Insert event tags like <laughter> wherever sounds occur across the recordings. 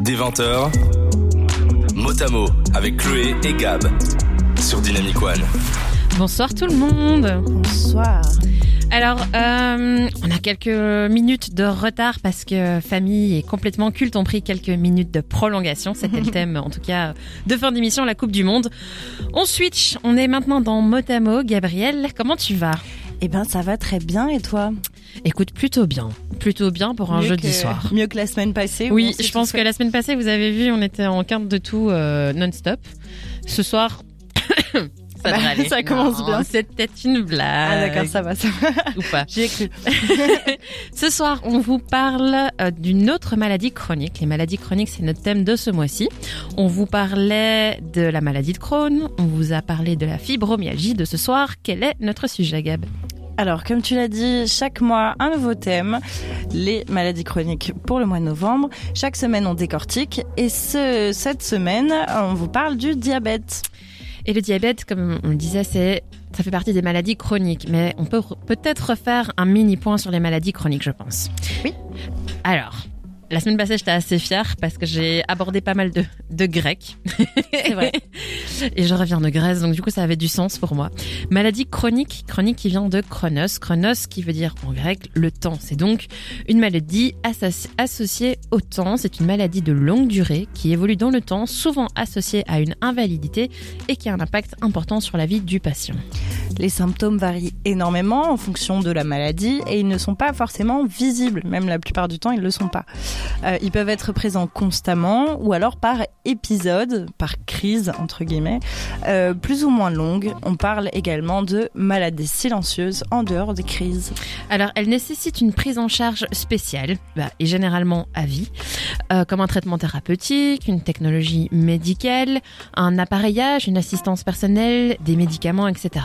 Des 20h, Motamo avec Chloé et Gab sur Dynamic One. Bonsoir tout le monde. Bonsoir. Alors, euh, on a quelques minutes de retard parce que famille et complètement culte ont pris quelques minutes de prolongation. C'était le <laughs> thème, en tout cas, de fin d'émission, la Coupe du Monde. On switch. On est maintenant dans Motamo. Gabriel, comment tu vas? Eh ben, ça va très bien. Et toi? Écoute, plutôt bien. Plutôt bien pour un Mieux jeudi que- soir. Mieux que la semaine passée. Oui, je pense que la semaine passée, vous avez vu, on était en quinte de tout euh, non-stop. Ce soir, <coughs> ça Bah, ça commence Non, bien. C'était une blague. Ah d'accord, ça va, ça va. Ou pas. <laughs> J'y ai cru. <laughs> Ce soir, on vous parle euh, d'une autre maladie chronique. Les maladies chroniques, c'est notre thème de ce mois-ci. On vous parlait de la maladie de Crohn. On vous a parlé de la fibromyalgie de ce soir. Quel est notre sujet, Gab? Alors, comme tu l'as dit, chaque mois, un nouveau thème. Les maladies chroniques pour le mois de novembre. Chaque semaine, on décortique. Et ce, cette semaine, on vous parle du diabète. Et le diabète, comme on le disait, c'est ça fait partie des maladies chroniques, mais on peut re- peut-être refaire un mini point sur les maladies chroniques, je pense. Oui. Alors, la semaine passée, j'étais assez fière parce que j'ai abordé pas mal de, de grec. C'est vrai. <laughs> Et je reviens de Grèce, donc du coup, ça avait du sens pour moi. Maladie chronique, chronique qui vient de chronos, chronos qui veut dire en grec le temps. C'est donc une maladie associ- associée au temps. C'est une maladie de longue durée qui évolue dans le temps, souvent associée à une invalidité et qui a un impact important sur la vie du patient. Les symptômes varient énormément en fonction de la maladie et ils ne sont pas forcément visibles. Même la plupart du temps, ils ne le sont pas. Euh, ils peuvent être présents constamment ou alors par épisode, par crise, entre guillemets, euh, plus ou moins longue. On parle également de maladies silencieuses en dehors des crises. Alors, elle nécessite une prise en charge spéciale, bah, et généralement à vie, euh, comme un traitement thérapeutique, une technologie médicale, un appareillage, une assistance personnelle, des médicaments, etc.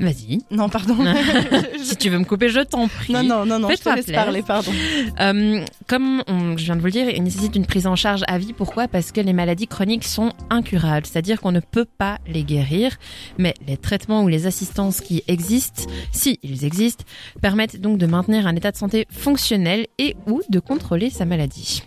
Vas-y. Non, pardon. <laughs> si tu veux me couper, je t'en prie. non, non, non, non, je te laisse parler, pardon. Euh, comme on- je viens de vous le dire, il nécessite une prise en charge à vie. Pourquoi? Parce que les maladies chroniques sont incurables, c'est-à-dire qu'on ne peut pas les guérir, mais les traitements ou les assistances qui existent, si ils existent, permettent donc de maintenir un état de santé fonctionnel et ou de contrôler sa maladie.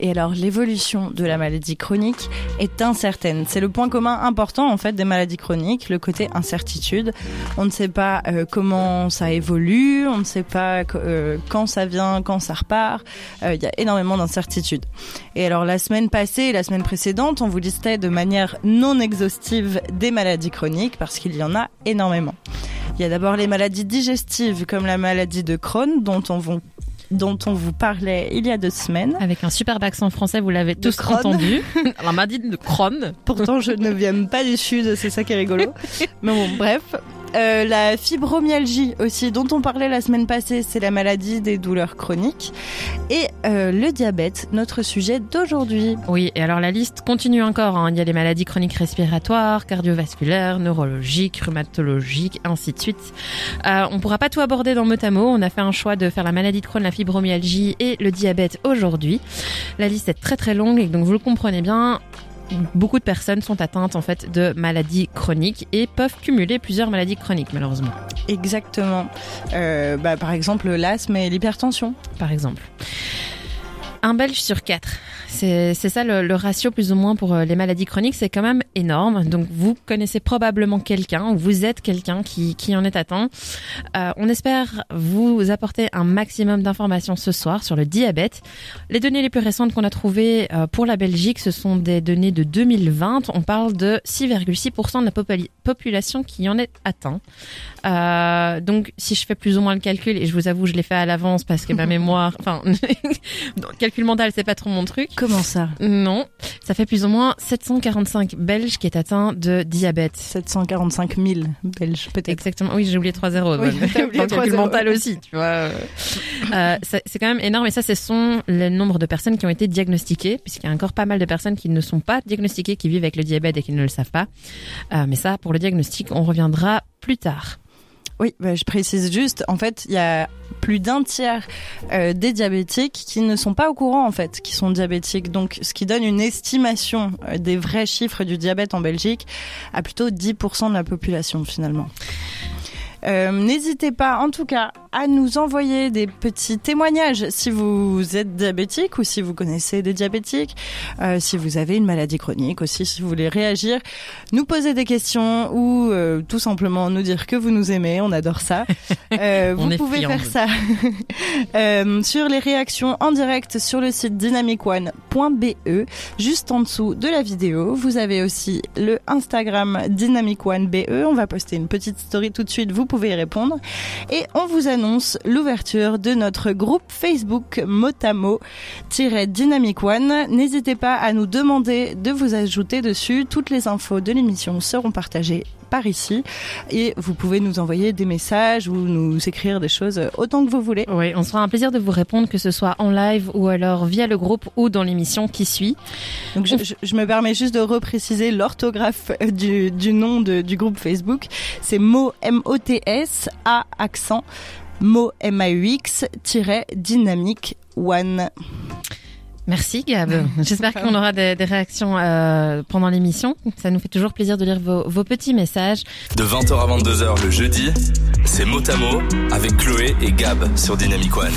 Et alors, l'évolution de la maladie chronique est incertaine. C'est le point commun important, en fait, des maladies chroniques, le côté incertitude. On ne sait pas euh, comment ça évolue, on ne sait pas euh, quand ça vient, quand ça repart. Euh, Il y a énormément d'incertitudes. Et alors, la semaine passée et la semaine précédente, on vous listait de manière non exhaustive des maladies chroniques, parce qu'il y en a énormément. Il y a d'abord les maladies digestives, comme la maladie de Crohn, dont on vous dont on vous parlait il y a deux semaines. Avec un superbe accent français, vous l'avez tous Crohn. entendu. <laughs> La maladie de Crohn. Pourtant, je ne viens pas du sud, c'est ça qui est rigolo. <laughs> Mais bon, bref. Euh, la fibromyalgie aussi, dont on parlait la semaine passée, c'est la maladie des douleurs chroniques. Et euh, le diabète, notre sujet d'aujourd'hui. Oui, et alors la liste continue encore. hein. Il y a les maladies chroniques respiratoires, cardiovasculaires, neurologiques, rhumatologiques, ainsi de suite. Euh, on pourra pas tout aborder dans Motamo. On a fait un choix de faire la maladie de Crohn, la fibromyalgie et le diabète aujourd'hui. La liste est très très longue et donc vous le comprenez bien. Beaucoup de personnes sont atteintes en fait de maladies chroniques et peuvent cumuler plusieurs maladies chroniques malheureusement. Exactement. Euh, bah, par exemple, l'asthme et l'hypertension. par exemple. Un Belge sur quatre. C'est ça le, le ratio plus ou moins pour euh, les maladies chroniques, c'est quand même énorme. Donc vous connaissez probablement quelqu'un, ou vous êtes quelqu'un qui, qui en est atteint. Euh, on espère vous apporter un maximum d'informations ce soir sur le diabète. Les données les plus récentes qu'on a trouvées euh, pour la Belgique, ce sont des données de 2020. On parle de 6,6% de la populi- population qui en est atteint. Euh, donc si je fais plus ou moins le calcul, et je vous avoue je l'ai fait à l'avance parce que ma <laughs> mémoire, enfin, <laughs> calcul mental c'est pas trop mon truc. Comment ça? Non, ça fait plus ou moins 745 Belges qui est atteint de diabète. 745 000 Belges, peut-être. Exactement. Oui, j'ai oublié 3 zéros. Oui, <laughs> oublié calcul zéros. mental aussi, tu vois. Euh, c'est c'est quand même énorme. Et ça, ce sont le nombre de personnes qui ont été diagnostiquées, puisqu'il y a encore pas mal de personnes qui ne sont pas diagnostiquées, qui vivent avec le diabète et qui ne le savent pas. Euh, mais ça, pour le diagnostic, on reviendra plus tard. Oui, bah, je précise juste, en fait, il y a plus d'un tiers euh, des diabétiques qui ne sont pas au courant, en fait, qui sont diabétiques. Donc, ce qui donne une estimation euh, des vrais chiffres du diabète en Belgique à plutôt 10% de la population, finalement. Euh, N'hésitez pas, en tout cas, à nous envoyer des petits témoignages si vous êtes diabétique ou si vous connaissez des diabétiques, euh, si vous avez une maladie chronique aussi, si vous voulez réagir, nous poser des questions ou euh, tout simplement nous dire que vous nous aimez, on adore ça. <laughs> Euh, On vous pouvez faire ça <laughs> sur les réactions en direct sur le site dynamicone.be. Juste en dessous de la vidéo, vous avez aussi le Instagram dynamicone.be. On va poster une petite story tout de suite, vous pouvez y répondre. Et on vous annonce l'ouverture de notre groupe Facebook Motamo-Dynamic One. N'hésitez pas à nous demander de vous ajouter dessus. Toutes les infos de l'émission seront partagées par ici et vous pouvez nous envoyer des messages ou nous écrire des choses autant que vous voulez. Oui, on sera un plaisir de vous répondre, que ce soit en live ou alors via le groupe ou dans l'émission qui suit. Donc je, je- je me permets juste de repréciser l'orthographe du, du nom de- du groupe Facebook. C'est mot M-O-T-S A accent mot M-A-U-X tiré dynamique one. Merci Gab. <laughs> J'espère qu'on aura des, des réactions euh, pendant l'émission. Ça nous fait toujours plaisir de lire vos, vos petits messages. De 20h à 22h le jeudi, c'est Motamo avec Chloé et Gab sur Dynamic One.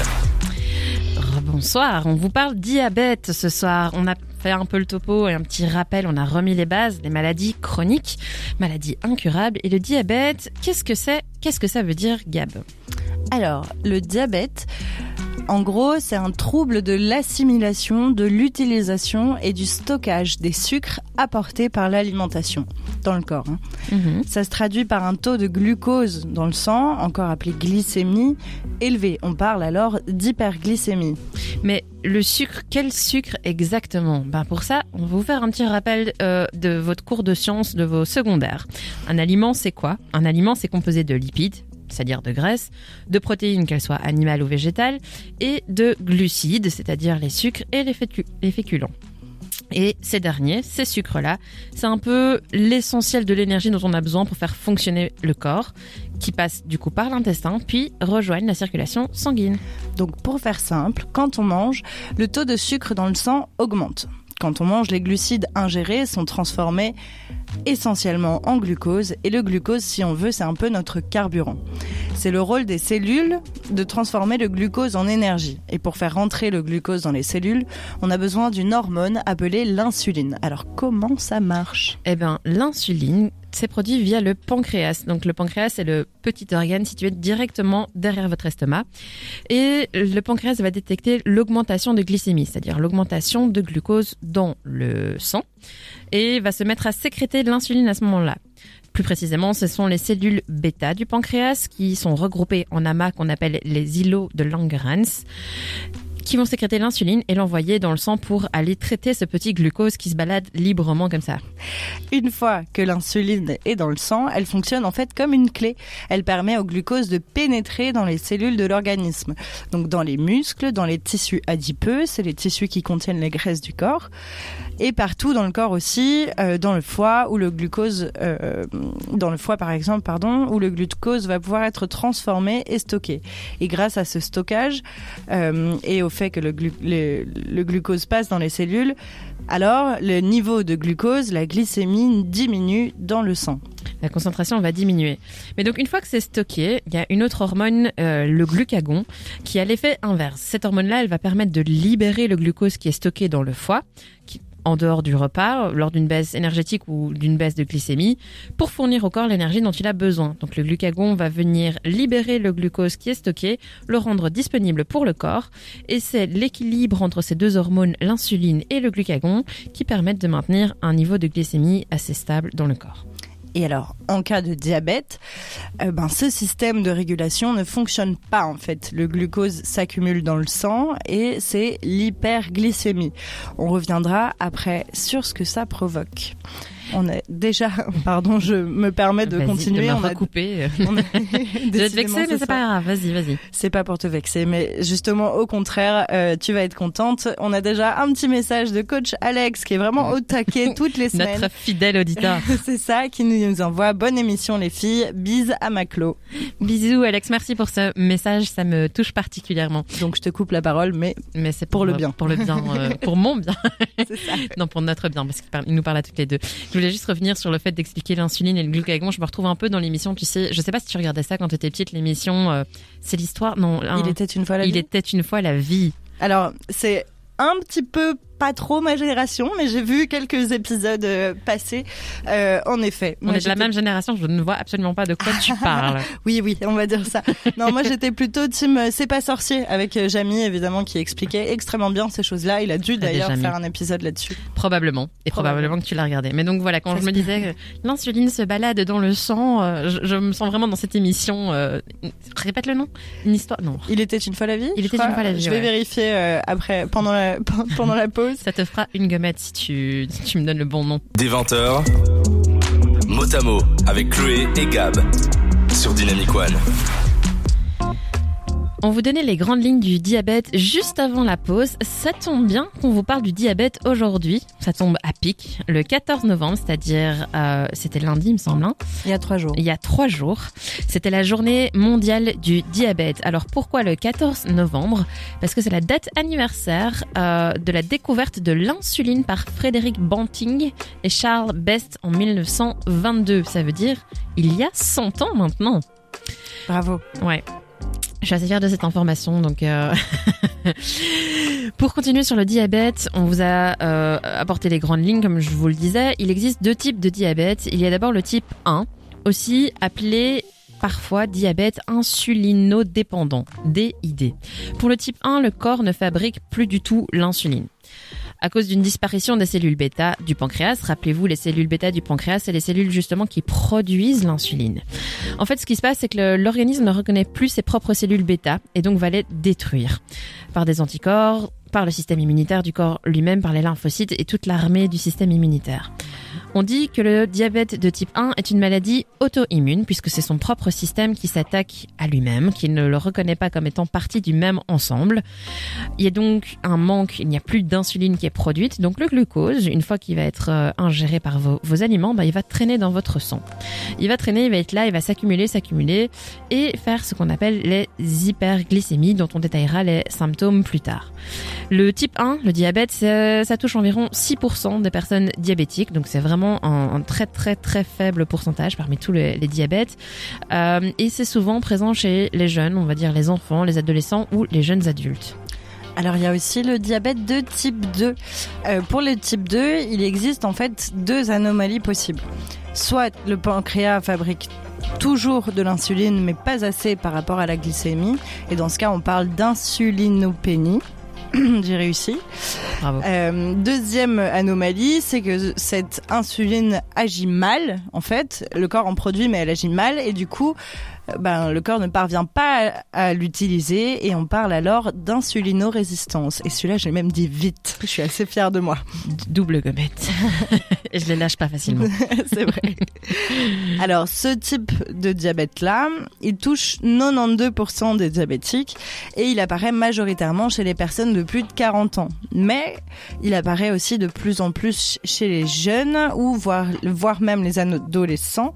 Bonsoir, on vous parle diabète ce soir. On a fait un peu le topo et un petit rappel, on a remis les bases des maladies chroniques, maladies incurables. Et le diabète, qu'est-ce que c'est? Qu'est-ce que ça veut dire Gab? Alors, le diabète, en gros, c'est un trouble de l'assimilation, de l'utilisation et du stockage des sucres apportés par l'alimentation dans le corps. hein. Mhm. Ça se traduit par un taux de glucose dans le sang, encore appelé glycémie, élevé. On parle alors d'hyperglycémie. Mais le sucre, quel sucre exactement? Ben Pour ça, on va vous faire un petit rappel euh, de votre cours de sciences de vos secondaires. Un aliment, c'est quoi? Un aliment, c'est composé de lipides, c'est-à-dire de graisse, de protéines, qu'elles soient animales ou végétales, et de glucides, c'est-à-dire les sucres et les, fécu- les féculents. Et ces derniers, ces sucres-là, c'est un peu l'essentiel de l'énergie dont on a besoin pour faire fonctionner le corps, qui passe du coup par l'intestin, puis rejoignent la circulation sanguine. Donc pour faire simple, quand on mange, le taux de sucre dans le sang augmente. Quand on mange, les glucides ingérés sont transformés essentiellement en glucose et le glucose, si on veut, c'est un peu notre carburant. C'est le rôle des cellules de transformer le glucose en énergie. Et pour faire rentrer le glucose dans les cellules, on a besoin d'une hormone appelée l'insuline. Alors comment ça marche? Eh bien, l'insuline, c'est produit via le pancréas. Donc, le pancréas, c'est le petit organe situé directement derrière votre estomac. Et le pancréas va détecter l'augmentation de glycémie, c'est-à-dire l'augmentation de glucose dans le sang, et va se mettre à sécréter de l'insuline à ce moment-là. Plus précisément, ce sont les cellules bêta du pancréas qui sont regroupées en amas qu'on appelle les îlots de Langerhans qui vont sécréter l'insuline et l'envoyer dans le sang pour aller traiter ce petit glucose qui se balade librement comme ça. Une fois que l'insuline est dans le sang, elle fonctionne en fait comme une clé. Elle permet au glucose de pénétrer dans les cellules de l'organisme. Donc dans les muscles, dans les tissus adipeux, c'est les tissus qui contiennent les graisses du corps. Et partout dans le corps aussi, euh, dans le foie, où le glucose, euh, dans le foie par exemple, pardon, où le glucose va pouvoir être transformé et stocké. Et grâce à ce stockage euh, et au fait que le, glu- le- le glucose passe dans les cellules, alors le niveau de glucose, la glycémie diminue dans le sang. la concentration va diminuer. Mais donc une fois que c'est stocké, il y a une autre hormone, euh, le glucagon, qui a l'effet inverse. Cette hormone-là, elle va permettre de libérer le glucose qui est stocké dans le foie, qui, en dehors du repas, lors d'une baisse énergétique ou d'une baisse de glycémie, pour fournir au corps l'énergie dont il a besoin. Donc le glucagon va venir libérer le glucose qui est stocké, le rendre disponible pour le corps, et c'est l'équilibre entre ces deux hormones, l'insuline et le glucagon, qui permettent de maintenir un niveau de glycémie assez stable dans le corps. Et alors, en cas de diabète, euh, ben, ce système de régulation ne fonctionne pas en fait. Le glucose s'accumule dans le sang et c'est l'hyperglycémie. On reviendra après sur ce que ça provoque. On est déjà, <laughs> pardon, je me permets de continuer. De on a- <laughs> on a- <laughs> Je vais te vexer, mais c'est pas grave. Vas-y, vas-y. C'est pas pour te vexer, mais justement, au contraire, euh, tu vas être contente. On a déjà un petit message de coach Alex qui est vraiment au taquet toutes les semaines. Notre fidèle auditeur. C'est ça qui nous envoie. Bonne émission les filles. Bise à Maclo. Bisous, Alex. Merci pour ce message. Ça me touche particulièrement. Donc je te coupe la parole, mais Mais c'est Pour le bien. Pour le bien. euh, pour mon bien. c'est ça. non, pour notre bien, parce qu'il nous parle à toutes les deux. Je voulais juste revenir sur le fait d'expliquer l'insuline et le glucagon. Je me retrouve un peu dans l'émission, tu sais, je sais pas si tu regardais ça quand tu étais petite, l'émission, euh, c'est l'histoire, non. Il était une fois la Il vie. était une fois la vie. Alors, c'est un petit peu pas trop ma génération, mais j'ai vu quelques épisodes euh, passer. Euh, en effet. On Moi, est de la même génération, je ne vois absolument pas de quoi tu <laughs> parles. Oui, oui, on va dire ça. Non, moi j'étais plutôt team euh, C'est pas sorcier avec Jamy évidemment qui expliquait extrêmement bien ces choses-là. Il a dû d'ailleurs faire un épisode là-dessus. Probablement. Et probablement que tu l'as regardé. Mais donc voilà, quand je me disais l'insuline se balade dans le sang, euh, je, je me sens vraiment dans cette émission. euh, répète le nom? Une histoire? Non. Il était une fois la vie. Il était crois. une fois la vie, Je vais ouais. vérifier après pendant la <laughs> pendant la pause. Ça te fera une gommette si tu, si tu me donnes le bon nom. Des 20h, mot à mot avec Chloé et Gab sur Dynamic One. On vous donnait les grandes lignes du diabète juste avant la pause. Ça tombe bien qu'on vous parle du diabète aujourd'hui. Ça tombe à pic, le 14 novembre, c'est-à-dire euh, c'était lundi, il me semble. hein. Il y a trois jours. il y a trois jours. C'était la journée mondiale du diabète. Alors pourquoi le 14 novembre? Parce que c'est la date anniversaire euh, de la découverte de l'insuline par Frédéric Banting et Charles Best en 1922. Ça veut dire il y a 100 ans maintenant. Bravo. Ouais. Je suis assez fière de cette information. Donc, euh, <laughs> pour continuer sur le diabète, on vous a euh, apporté les grandes lignes, comme je vous le disais. Il existe deux types de diabète. Il y a d'abord le type 1, aussi appelé parfois diabète insulinodépendant, DID. Pour le type 1, le corps ne fabrique plus du tout l'insuline. À cause d'une disparition des cellules bêta du pancréas, rappelez-vous, les cellules bêta du pancréas, c'est les cellules justement qui produisent l'insuline. En fait, ce qui se passe, c'est que l'organisme ne reconnaît plus ses propres cellules bêta et donc va les détruire par des anticorps, par le système immunitaire du corps lui-même, par les lymphocytes et toute l'armée du système immunitaire. On dit que le diabète de type 1 est une maladie auto-immune puisque c'est son propre système qui s'attaque à lui-même, qui ne le reconnaît pas comme étant partie du même ensemble. Il y a donc un manque, il n'y a plus d'insuline qui est produite, donc le glucose, une fois qu'il va être euh, ingéré par vos, aliments, bah, il va traîner dans votre sang. Il va traîner, il va être là, il va s'accumuler, s'accumuler et faire ce qu'on appelle les hyperglycémies dont on détaillera les symptômes plus tard. Le type 1, le diabète, c'est- ça touche environ 6% des personnes diabétiques, donc c'est vraiment un, très très très faible pourcentage parmi tous les, les diabètes. Euh, et c'est souvent présent chez les jeunes, on va dire les enfants, les adolescents ou les jeunes adultes. Alors il y a aussi le diabète de type 2. Euh, pour le type 2, il existe en fait deux anomalies possibles. Soit le pancréas fabrique toujours de l'insuline mais pas assez par rapport à la glycémie et dans ce cas on parle d'insulinopénie. <coughs> J'ai réussi. Bravo. Euh, deuxième anomalie, c'est que cette insuline agit mal. En fait, le corps en produit, mais elle agit mal, et du coup, ben, le corps ne parvient pas à, l'utiliser, et on parle alors d'insulinorésistance. Et celui-là, j'ai même dit vite. Je suis assez fière de moi. Double gommette. et <laughs> je les lâche pas facilement. <laughs> c'est vrai. Alors, ce type de diabète-là, il touche 92% des diabétiques et il apparaît majoritairement chez les personnes de plus de 40 ans. Mais il apparaît aussi de plus en plus chez les jeunes ou voire, voire même les adolescents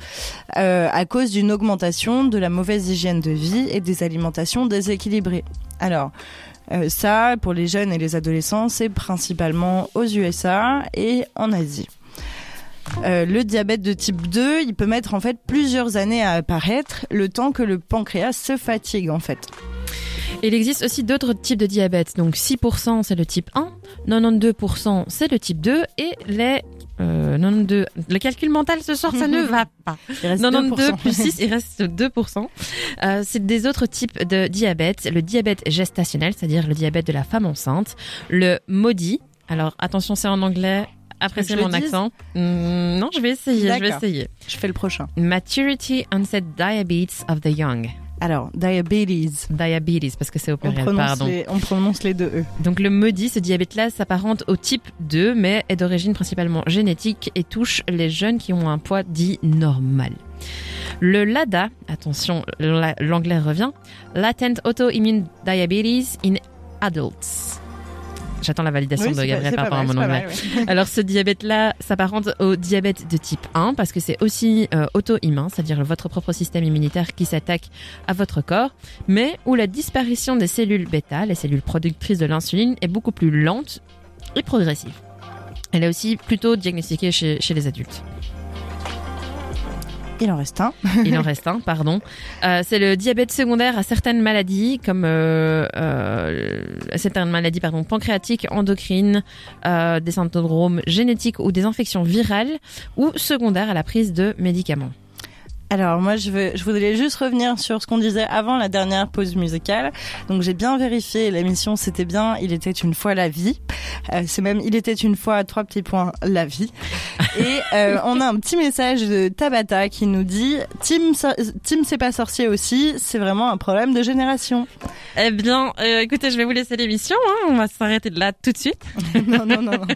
euh, à cause d'une augmentation de la mauvaise hygiène de vie et des alimentations déséquilibrées. Alors, euh, ça, pour les jeunes et les adolescents, c'est principalement aux USA et en Asie. Euh, le diabète de type 2, il peut mettre en fait plusieurs années à apparaître, le temps que le pancréas se fatigue en fait. Il existe aussi d'autres types de diabète. Donc 6% c'est le type 1, 92% c'est le type 2 et les euh, 92. Le calcul mental ce soir ça ne <laughs> va pas. Il reste 92 2%. plus 6, il reste 2%. Euh, c'est des autres types de diabète. Le diabète gestationnel, c'est-à-dire le diabète de la femme enceinte. Le maudit. Alors attention, c'est en anglais. Appréciez mon accent. Hmm, non, je vais essayer, je vais essayer. Je fais le prochain. Maturity onset diabetes of the young. Alors, diabetes. Diabetes, parce que c'est au On pluriel, prononce, pardon. les, on prononce les deux E. Donc le maudit, ce diabète-là s'apparente au type 2, mais est d'origine principalement génétique et touche les jeunes qui ont un poids dit normal. Le LADA, attention, la- l'anglais revient, Latent Autoimmune Diabetes in Adults. J'attends la validation Oui, de Gabriel par rapport à mon anglais. ouais. Alors ce diabète-là s'apparente au diabète de type 1 parce que c'est aussi euh, auto-immun, c'est-à-dire votre propre système immunitaire qui s'attaque à votre corps, mais où la disparition des cellules bêta, les cellules productrices de l'insuline, est beaucoup plus lente et progressive. Elle est aussi plutôt diagnostiquée chez, chez les adultes. Il en reste un. Il en reste un, pardon. Euh, c'est le diabète secondaire à certaines maladies, comme euh, euh, certaines maladies pardon, pancréatiques, endocrines, des syndromes génétiques ou des infections virales, ou secondaires à la prise de médicaments. Alors moi je veux, je voudrais juste revenir sur ce qu'on disait avant la dernière pause musicale. Donc j'ai bien vérifié l'émission c'était bien Il était une fois la vie. Euh, c'est même Il était une fois trois petits points la vie. Et euh, <laughs> on a un petit message de Tabata qui nous dit Tim Tim c'est pas sorcier aussi c'est vraiment un problème de génération. Eh bien euh, écoutez je vais vous laisser l'émission hein. on va s'arrêter de là tout de suite. <laughs> non, non non non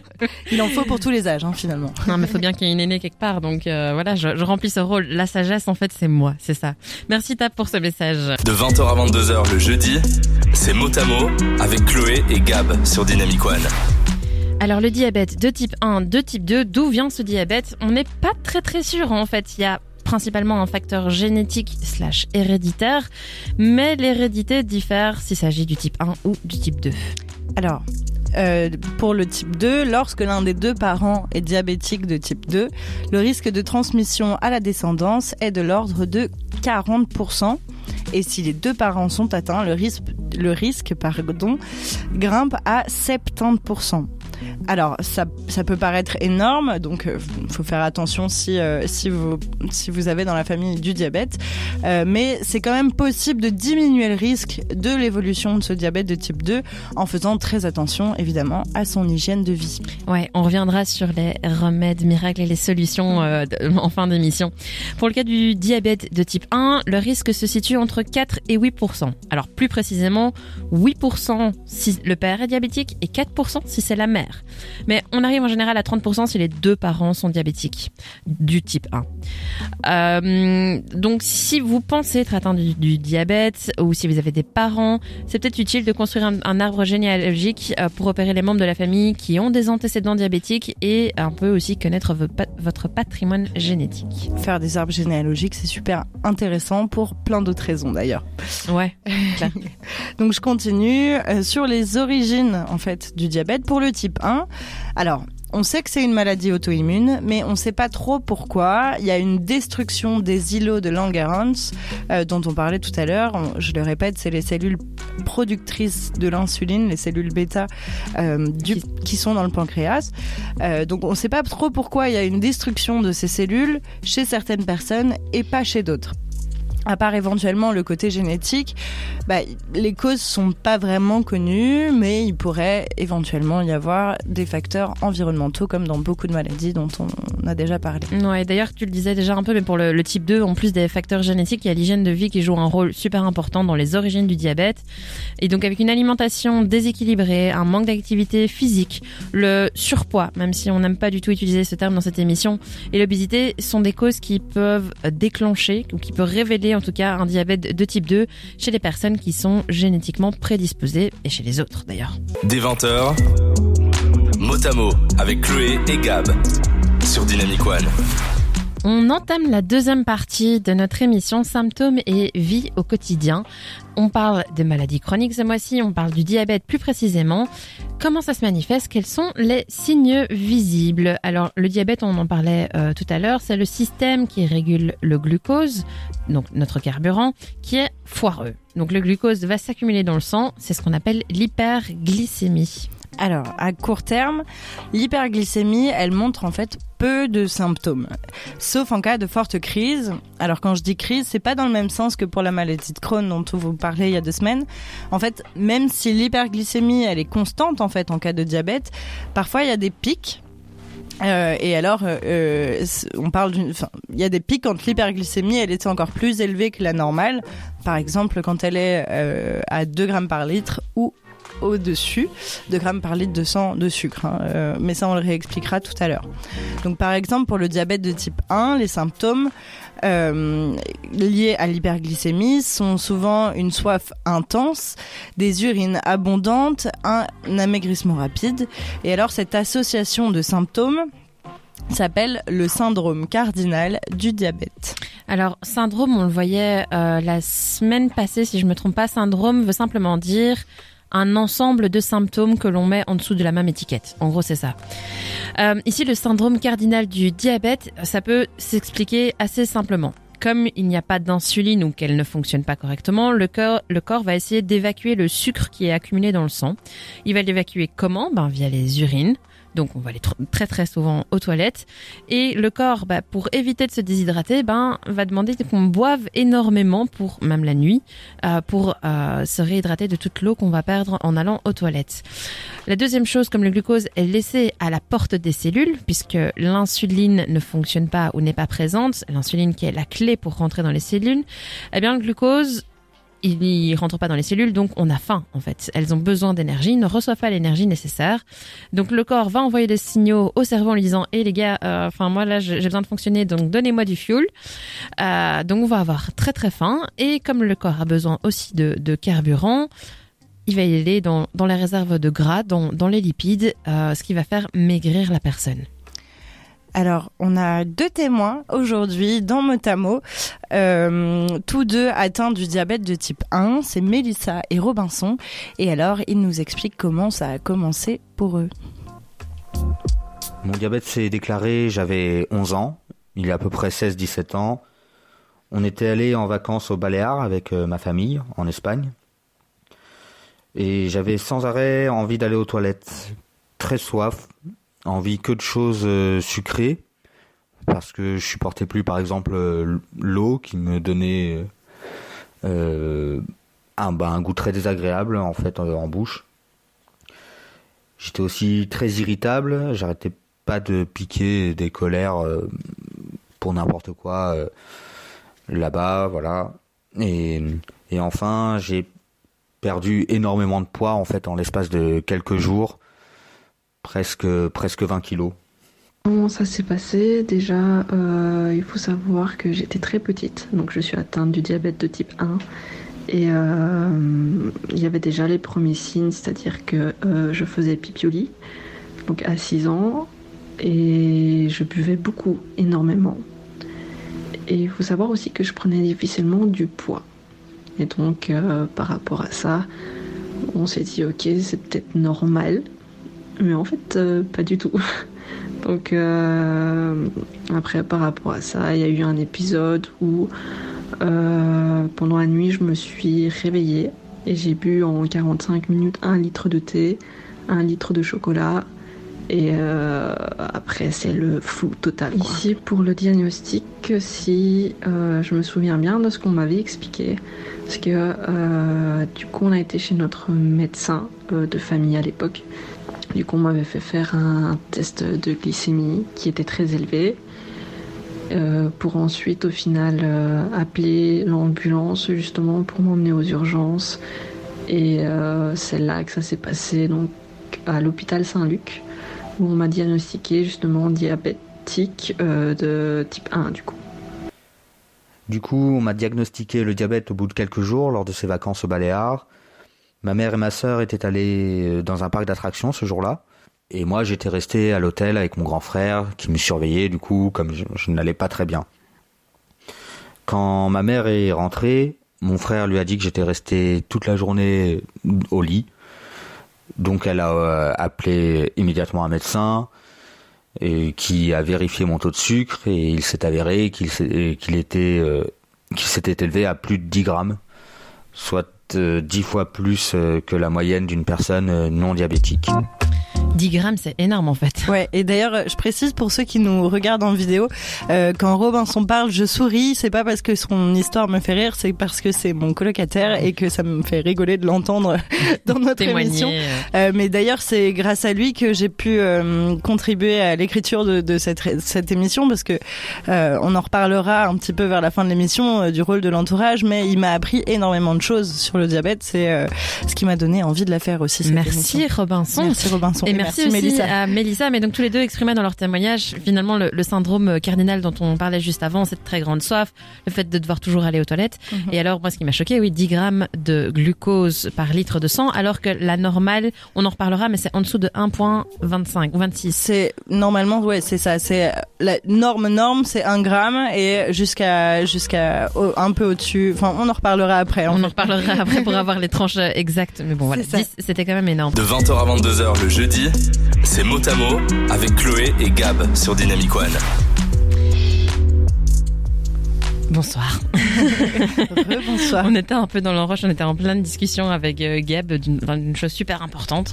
il en faut pour tous les âges hein, finalement. Non mais il faut bien qu'il y ait une aînée quelque part donc voilà je, je remplis ce rôle la sagesse en fait, c'est moi, c'est ça. Merci Tap pour ce message. De 20h à 22h le jeudi, c'est Motamo avec Chloé et Gab sur Dynamic One. Alors le diabète de type 1, de type 2, d'où vient ce diabète? On n'est pas très très sûr en fait. Il y a principalement un facteur génétique slash héréditaire, mais l'hérédité diffère s'il s'agit du type 1 ou du type 2. Alors, euh, pour le type 2, lorsque l'un des deux parents est diabétique de type 2, le risque de transmission à la descendance est de l'ordre de 40%. Et si les deux parents sont atteints, le risque, le risque grimpe à 70%. Alors, ça, ça peut paraître énorme, donc il euh, faut faire attention si, euh, si, vous, si vous avez dans la famille du diabète. Euh, mais c'est quand même possible de diminuer le risque de l'évolution de ce diabète de type 2 en faisant très attention, évidemment, à son hygiène de vie. Ouais, on reviendra sur les remèdes miracles et les solutions <laughs> en fin d'émission. Pour le cas du diabète de type 1, le risque se situe entre 4 et 8% Alors, plus précisément, 8% si le père est diabétique et 4% si c'est la mère. Mais on arrive en général à 30% si les deux parents sont diabétiques du type 1. Euh, donc si vous pensez être atteint du, diabète ou si vous avez des parents, c'est peut-être utile de construire un, arbre généalogique euh, pour opérer les membres de la famille qui ont des antécédents diabétiques et un peu aussi connaître votre patrimoine génétique. Faire des arbres généalogiques, c'est super intéressant pour plein d'autres raisons d'ailleurs. Ouais. <laughs> donc je continue euh, sur les origines en fait du diabète pour le type 1. Alors, on sait que c'est une maladie auto-immune, mais on ne sait pas trop pourquoi. Il y a une destruction des îlots de Langerhans, euh, dont on parlait tout à l'heure. Je le répète, c'est les cellules productrices de l'insuline, les cellules bêta, euh, qui sont dans le pancréas. Euh, donc on ne sait pas trop pourquoi il y a une destruction de ces cellules chez certaines personnes et pas chez d'autres à part éventuellement le côté génétique, bah, les causes sont pas vraiment connues, mais il pourrait éventuellement y avoir des facteurs environnementaux comme dans beaucoup de maladies dont on a déjà parlé. Ouais, d'ailleurs, tu le disais déjà un peu, mais pour le, le, type 2, en plus des facteurs génétiques, il y a l'hygiène de vie qui joue un rôle super important dans les origines du diabète. Et donc, avec une alimentation déséquilibrée, un manque d'activité physique, le surpoids, même si on n'aime pas du tout utiliser ce terme dans cette émission, et l'obésité sont des causes qui peuvent déclencher ou qui peuvent révéler en tout cas un diabète de type 2 chez les personnes qui sont génétiquement prédisposées et chez les autres d'ailleurs. Des 20 Motamo avec Chloé et Gab sur Dynamic One. On entame la deuxième partie de notre émission Symptômes et vie au quotidien. On parle des maladies chroniques ce mois-ci, on parle du diabète plus précisément. Comment ça se manifeste? Quels sont les signes visibles? Alors le diabète, on en parlait euh, tout à l'heure, c'est le système qui régule le glucose, donc notre carburant, qui est foireux. Donc le glucose va s'accumuler dans le sang, c'est ce qu'on appelle l'hyperglycémie. Alors, à court terme, l'hyperglycémie, elle montre en fait peu de symptômes, sauf en cas de forte crise. Alors quand je dis crise, c'est pas dans le même sens que pour la maladie de Crohn dont on vous parlait il y a deux semaines. En fait, même si l'hyperglycémie elle est constante en fait en cas de diabète, parfois il y a des pics. Euh, et alors, euh, on parle d'une, il y a des pics quand l'hyperglycémie elle était encore plus élevée que la normale. Par exemple, quand elle est euh, à 2 grammes par litre ou au-dessus de grammes par litre de sang de sucre. Hein. Euh, mais ça, on le réexpliquera tout à l'heure. Donc, par exemple, pour le diabète de type 1, les symptômes euh, liés à l'hyperglycémie sont souvent une soif intense, des urines abondantes, un amaigrissement rapide. Et alors, cette association de symptômes s'appelle le syndrome cardinal du diabète. Alors, syndrome, on le voyait euh, la semaine passée, si je me trompe pas, syndrome veut simplement dire un ensemble de symptômes que l'on met en dessous de la même étiquette. En gros, c'est ça. Euh, ici, le syndrome cardinal du diabète, ça peut s'expliquer assez simplement. Comme il n'y a pas d'insuline ou qu'elle ne fonctionne pas correctement, le corps, le corps va essayer d'évacuer le sucre qui est accumulé dans le sang. Il va l'évacuer comment? Ben via les urines. Donc on va aller tr- très très souvent aux toilettes. Et le corps, bah, pour éviter de se déshydrater, ben va demander qu'on boive énormément pour même la nuit, euh, pour euh, se réhydrater de toute l'eau qu'on va perdre en allant aux toilettes. La deuxième chose, comme le glucose est laissé à la porte des cellules, puisque l'insuline ne fonctionne pas ou n'est pas présente, l'insuline qui est la clé pour rentrer dans les cellules, eh bien le glucose il n'y rentre pas dans les cellules, donc on a faim en fait. Elles ont besoin d'énergie, ne reçoivent pas l'énergie nécessaire. Donc le corps va envoyer des signaux au cerveau en lui disant "Eh les gars, euh, enfin moi là j'ai j'ai besoin de fonctionner, donc donnez-moi du fuel." Euh, donc on va avoir très très faim et comme le corps a besoin aussi de, de carburant, il va y aller dans, dans les réserves de gras, dans, dans les lipides, euh, ce qui va faire maigrir la personne. Alors, on a deux témoins aujourd'hui dans Motamo, euh, tous deux atteints du diabète de type 1, c'est Mélissa et Robinson. Et alors, ils nous expliquent comment ça a commencé pour eux. Mon diabète s'est déclaré, j'avais 11 ans, il y a à peu près 16-17 ans. On était allé en vacances au Baléares avec euh, ma famille en Espagne. Et j'avais sans arrêt envie d'aller aux toilettes. Très soif, envie que de choses euh, sucrées. Parce que je supportais plus par exemple euh, l'eau qui me donnait euh, un, bah, un goût très désagréable en fait en, bouche. J'étais aussi très irritable, j'arrêtais pas de piquer des colères pour n'importe quoi là-bas, voilà. Et, et enfin, j'ai perdu énormément de poids en fait en l'espace de quelques jours, presque presque 20 kilos. Comment ça s'est passé? Déjà, euh, il faut savoir que j'étais très petite, donc je suis atteinte du diabète de type 1. Et euh, il y avait déjà les premiers signes, c'est-à-dire que euh, je faisais pipi au lit, donc à 6 ans, et je buvais beaucoup, énormément. Et il faut savoir aussi que je prenais difficilement du poids. Et donc, par rapport à ça, on s'est dit, ok, c'est peut-être normal, mais en fait, euh, pas du tout. <laughs> Donc euh, après par rapport à ça, il y a eu un épisode où euh, pendant la nuit je me suis réveillée et j'ai bu en 45 minutes un litre de thé, un litre de chocolat et après c'est le flou total. Ici pour le diagnostic, si je me souviens bien de ce qu'on m'avait expliqué, parce que du coup on a été chez notre médecin de famille à l'époque. Du coup, on m'avait fait faire un test de glycémie qui était très élevé. euh, pour ensuite, au final, euh, appeler l'ambulance justement pour m'emmener aux urgences. Et euh, c'est là que ça s'est passé, donc à l'hôpital Saint-Luc, où on m'a diagnostiqué justement diabétique de type 1 du coup. On m'a diagnostiqué le diabète au bout de quelques jours lors de ces vacances au Baléares. Ma mère et ma sœur étaient allées euh, dans un parc d'attractions ce jour-là. Et moi, j'étais resté à l'hôtel avec mon grand frère qui me surveillait, du coup, comme je, n'allais pas très bien. Quand ma mère est rentrée, mon frère lui a dit que j'étais resté toute la journée au lit. Donc elle a euh, appelé immédiatement un médecin qui a vérifié mon taux de sucre et il s'est avéré qu'il euh, qu'il s'était élevé à plus de 10 grammes, soit euh, 10 fois plus euh, que la moyenne d'une personne euh, non diabétique. 10 grammes, c'est énorme en fait. Ouais, et d'ailleurs, je précise pour ceux qui nous regardent en vidéo, euh, quand Robinson parle, je souris, c'est pas parce que son histoire me fait rire, c'est parce que c'est mon colocataire et que ça me fait rigoler de l'entendre <laughs> dans notre émission. Témoigner. euh, Euh, mais d'ailleurs, c'est grâce à lui que j'ai pu euh, contribuer à l'écriture de, de cette, cette émission parce que euh, on en reparlera un petit peu vers la fin de l'émission euh, du rôle de l'entourage, mais il m'a appris énormément de choses sur le diabète. C'est euh, ce qui m'a donné envie de la faire aussi. cette Merci émission. Robinson. Merci Robinson. Et merci, aussi Mélissa. à Mélissa, mais donc tous les deux exprimaient dans leur témoignage finalement le, le syndrome cardinal dont on parlait juste avant, cette très grande soif, le fait de devoir toujours aller aux toilettes. Mhm. Et alors moi ce qui m'a choqué, oui, 10 grammes de glucose par litre de sang, alors que la normale, on en reparlera, mais c'est en dessous de 1.25 ou 26. C'est normalement ouais c'est ça c'est la norme norme c'est un gramme et jusqu'à jusqu'à un peu au-dessus enfin on en reparlera après en On fait. en reparlera après pour avoir les tranches exactes, mais bon voilà, C'est ça. 10 c'était quand même énorme. De 20h à 22h le jeudi, C'est Motamo avec Chloé et Gab sur Dynamic One. Bonsoir. Bonsoir. On était un peu dans l'enroche, on était en pleine discussion avec euh, Gab d'une chose super importante.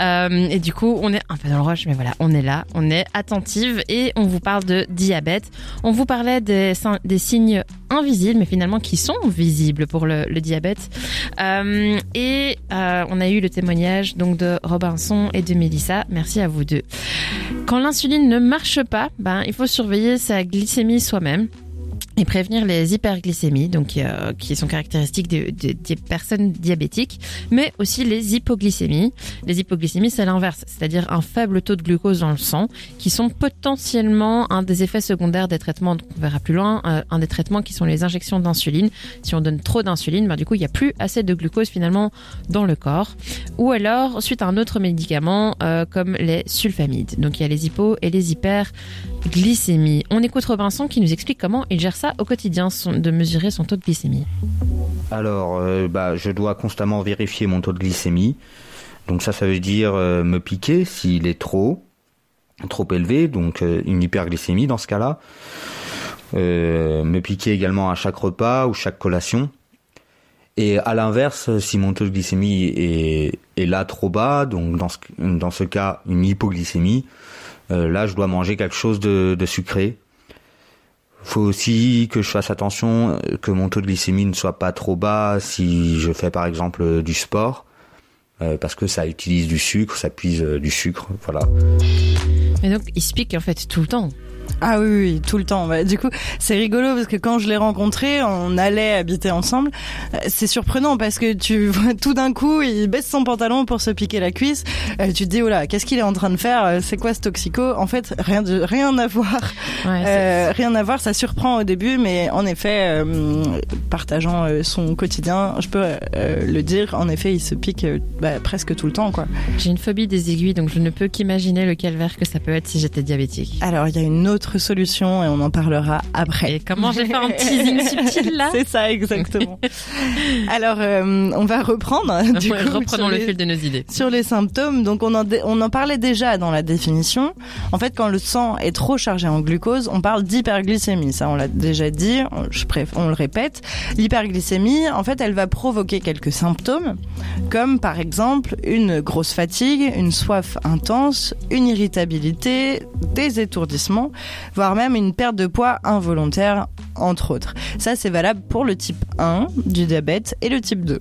Euh, et du coup, on est un peu dans le rush, mais voilà, on est là, on est attentive et on vous parle de diabète. On vous parlait des, des signes invisibles, mais finalement qui sont visibles pour le, le diabète. Euh, et euh, on a eu le témoignage donc de Robinson et de Mélissa. Merci à vous deux. Quand l'insuline ne marche pas, ben, il faut surveiller sa glycémie soi-même et prévenir les hyperglycémies, donc euh, qui sont caractéristiques des, des- personnes diabétiques, mais aussi les hypoglycémies. Les hypoglycémies, c'est l'inverse, c'est-à-dire un faible taux de glucose dans le sang, qui sont potentiellement un des effets secondaires des traitements. Donc on verra plus loin, euh, un des traitements qui sont les injections d'insuline. Si on donne trop d'insuline, ben, du coup il n'y a plus assez de glucose finalement dans le corps. Ou alors suite à un autre médicament euh, comme les sulfamides. Donc il y a les hypos et les hyperglycémies. On écoute Robinson qui nous explique comment il gère ça au quotidien, de mesurer son taux de glycémie. Alors, euh, bah, je dois constamment vérifier mon taux de glycémie. Donc ça, ça veut dire euh, me piquer s'il est trop, trop élevé, donc euh, une hyperglycémie dans ce cas-là. Me piquer également à chaque repas ou chaque collation. Et à l'inverse, si mon taux de glycémie est, là trop bas, donc dans dans ce cas une hypoglycémie, euh, là je dois manger quelque chose de, de sucré. Faut aussi que je fasse attention euh, que mon taux de glycémie ne soit pas trop bas si je fais par exemple euh, du sport, euh, parce que ça utilise du sucre, ça puise du sucre, voilà. Mais donc il se pique en fait tout le temps. Ah oui, oui, tout le temps. Bah, du coup, c'est rigolo parce que quand je l'ai rencontré, on allait habiter ensemble. Euh, C'est surprenant parce que tu <laughs> vois tout d'un coup, il baisse son pantalon pour se piquer la cuisse. Euh, tu te dis, oh là, qu'est-ce qu'il est en train de faire? Euh, C'est quoi ce toxico? En fait, rien de rien à voir. Ouais, Euh, rien à voir. Ça surprend au début, mais en effet, euh, partageant son quotidien, je peux euh, le dire. En effet, il se pique bah, presque tout le temps, quoi. J'ai une phobie des aiguilles, donc je ne peux qu'imaginer le calvaire que ça peut être si j'étais diabétique. Alors, il y a une autre solution et on en parlera après. Et comment j'ai fait un teasing <laughs> subtil là C'est ça, exactement. <laughs> Alors, euh, on va reprendre. Du Ouais, coup, Reprenons le les- fil de nos idées. Sur les symptômes, donc on en, on en parlait déjà dans la définition. En fait, quand le sang est trop chargé en glucose, on parle d'hyperglycémie. Ça, on l'a déjà dit, on, je préf- on le répète. L'hyperglycémie, en fait, elle va provoquer quelques symptômes, comme par exemple une grosse fatigue, une soif intense, une irritabilité, des étourdissements, voire même une perte de poids involontaire, entre autres. Ça, c'est valable pour le type 1 du diabète et le type 2.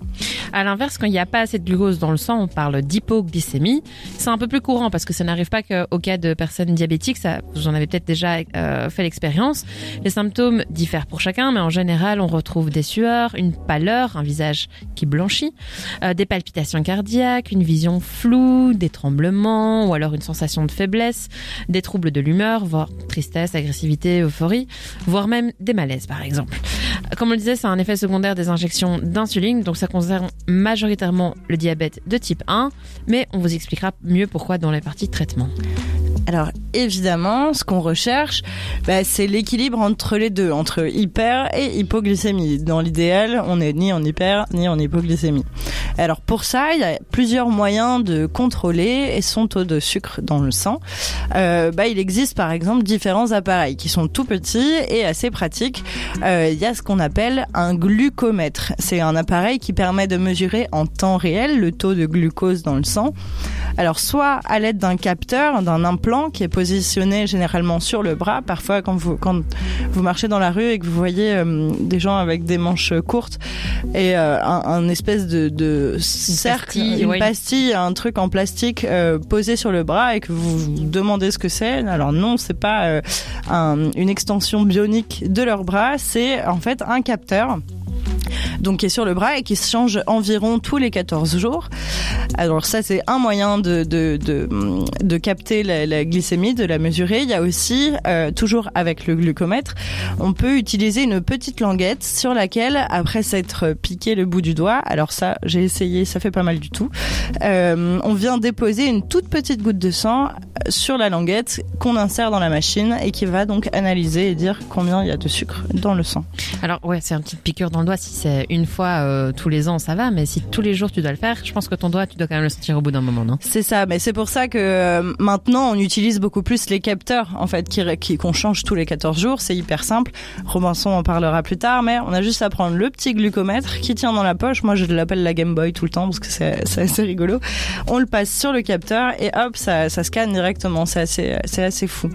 À l'inverse, quand il n'y a pas assez de glucose dans le sang, on parle d'hypoglycémie. C'est un peu plus courant parce que ça n'arrive pas qu'au cas de personnes diabétiques. Ça, vous en avez peut-être déjà euh, fait l'expérience. Les symptômes diffèrent pour chacun, mais en général, on retrouve des sueurs, une pâleur, un visage qui blanchit, euh, des palpitations cardiaques, une vision floue, des tremblements ou alors une sensation de faiblesse, des troubles de l'humeur, voire tristesse, agressivité, euphorie, voire même des malaises, par exemple. Comme on le disait, c'est un effet secondaire des injections d'insuline, donc ça concerne majoritairement le diabète de type 1, mais on vous expliquera mieux pourquoi dans les parties de traitement. Alors évidemment, ce qu'on recherche, bah, c'est l'équilibre entre les deux, entre hyper et hypoglycémie. Dans l'idéal, on n'est ni en hyper ni en hypoglycémie. Alors pour ça, il y a plusieurs moyens de contrôler son taux de sucre dans le sang. Euh, bah, il existe par exemple différents appareils qui sont tout petits et assez pratiques. Euh, il y a ce qu'on appelle un glucomètre. C'est un appareil qui permet de mesurer en temps réel le taux de glucose dans le sang. Alors soit à l'aide d'un capteur, d'un implant qui est positionné généralement sur le bras. Parfois quand vous quand vous marchez dans la rue et que vous voyez euh, des gens avec des manches courtes et euh, un, un espèce de, de cercle, pastille, une oui. pastille, un truc en plastique euh, posé sur le bras et que vous vous demandez ce que c'est. Alors non, c'est pas euh, un- une extension bionique de leur bras, c'est en fait un capteur donc qui est sur le bras et qui se change environ tous les 14 jours. Alors ça c'est un moyen de, de, de, capter la, la glycémie, de la mesurer. Il y a aussi, euh, toujours avec le glucomètre, on peut utiliser une petite languette sur laquelle, après s'être piqué le bout du doigt, alors ça j'ai essayé, ça fait pas mal du tout, euh, on vient déposer une toute petite goutte de sang sur la languette qu'on insère dans la machine et qui va donc analyser et dire combien il y a de sucre dans le sang. Alors ouais, c'est une petite piqûre dans le doigt si c'est une fois euh, tous les ans, ça va, mais si tous les jours tu dois le faire, je pense que ton doigt, tu dois quand même le sentir au bout d'un moment, non? C'est ça, mais c'est pour ça que euh, maintenant on utilise beaucoup plus les capteurs en fait qui qui qu'on change tous les 14 jours, c'est hyper simple. Robinson en parlera plus tard, mais on a juste à prendre le petit glucomètre qui tient dans la poche. Moi, je l'appelle la Game Boy tout le temps parce que c'est assez rigolo. On le passe sur le capteur et hop, ça, ça scanne directement. C'est assez, c'est assez fou.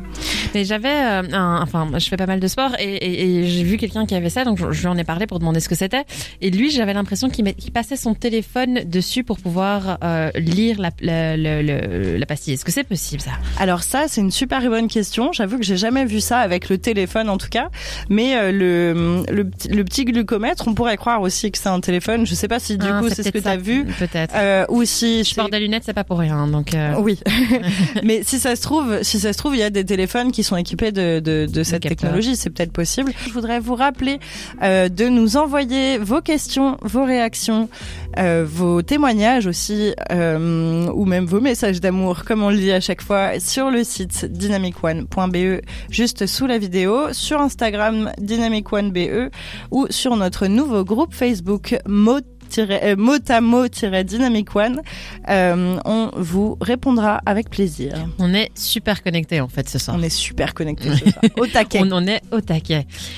Mais j'avais, euh, enfin, je fais pas mal de sport et, et, et j'ai vu quelqu'un qui avait ça, donc je, je, lui en ai parlé pour demander ce que c'était. Et lui, j'avais l'impression qu'il passait son téléphone dessus pour pouvoir euh, lire la, la, la, la pastille. Est-ce que c'est possible ça? Alors ça, c'est une super bonne question. J'avoue que j'ai jamais vu ça avec le téléphone en tout cas, mais euh, le, le, le, petit glucomètre, on pourrait croire aussi que c'est un téléphone. Je sais pas si du ah, coup c'est ce que tu as vu. Peut-être. Euh, ou si je porte des lunettes, c'est pas pour rien. Donc euh... oui. <laughs> <laughs> mais si ça se trouve, si ça se trouve, il y a des téléphones qui sont équipés de, de, de cette technologie. C'est peut-être possible. Je voudrais vous rappeler de nous envoyer vos questions, vos réactions, euh, vos témoignages aussi, euh, ou même vos messages d'amour, comme on le dit à chaque fois, sur le site dynamicone.be, juste sous la vidéo, sur Instagram dynamicone.be ou sur notre nouveau groupe Facebook Mot motamo-dynamic one, euh, on vous répondra avec plaisir. On est super connectés en fait ce soir. On est super connectés ce <laughs> soir. Au taquet. On en est au taquet.